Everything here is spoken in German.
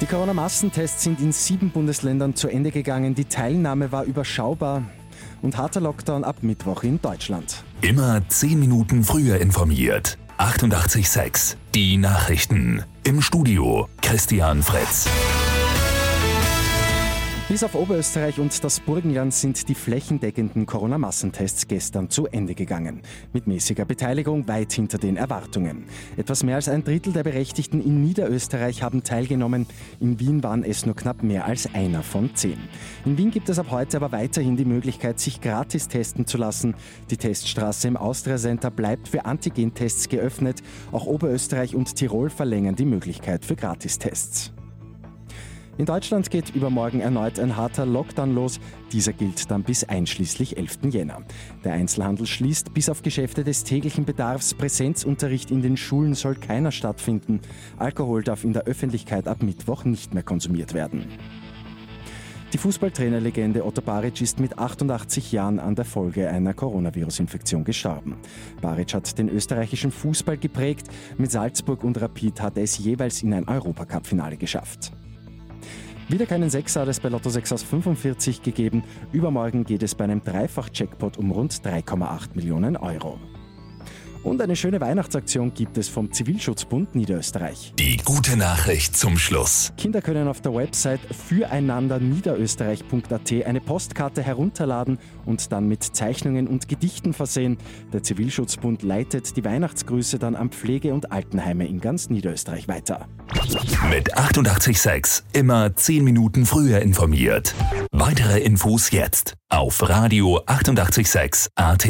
Die Corona-Massentests sind in sieben Bundesländern zu Ende gegangen. Die Teilnahme war überschaubar und harter Lockdown ab Mittwoch in Deutschland. Immer zehn Minuten früher informiert. 88.6 Die Nachrichten. Im Studio Christian Fritz. Bis auf Oberösterreich und das Burgenland sind die flächendeckenden Corona-Massentests gestern zu Ende gegangen. Mit mäßiger Beteiligung weit hinter den Erwartungen. Etwas mehr als ein Drittel der Berechtigten in Niederösterreich haben teilgenommen. In Wien waren es nur knapp mehr als einer von zehn. In Wien gibt es ab heute aber weiterhin die Möglichkeit, sich gratis testen zu lassen. Die Teststraße im Austria Center bleibt für Antigentests geöffnet. Auch Oberösterreich und Tirol verlängern die Möglichkeit für Gratistests. In Deutschland geht übermorgen erneut ein harter Lockdown los. Dieser gilt dann bis einschließlich 11. Jänner. Der Einzelhandel schließt bis auf Geschäfte des täglichen Bedarfs. Präsenzunterricht in den Schulen soll keiner stattfinden. Alkohol darf in der Öffentlichkeit ab Mittwoch nicht mehr konsumiert werden. Die Fußballtrainerlegende Otto Baric ist mit 88 Jahren an der Folge einer Coronavirus-Infektion gestorben. Baric hat den österreichischen Fußball geprägt. Mit Salzburg und Rapid hat er es jeweils in ein Europacup-Finale geschafft. Wieder keinen Sechser hat es bei Lotto 6 aus 45 gegeben. Übermorgen geht es bei einem Dreifach-Jackpot um rund 3,8 Millionen Euro. Und eine schöne Weihnachtsaktion gibt es vom Zivilschutzbund Niederösterreich. Die gute Nachricht zum Schluss. Kinder können auf der Website füreinanderniederösterreich.at eine Postkarte herunterladen und dann mit Zeichnungen und Gedichten versehen. Der Zivilschutzbund leitet die Weihnachtsgrüße dann an Pflege- und Altenheime in ganz Niederösterreich weiter. Mit 886 immer 10 Minuten früher informiert. Weitere Infos jetzt auf Radio 886 AT.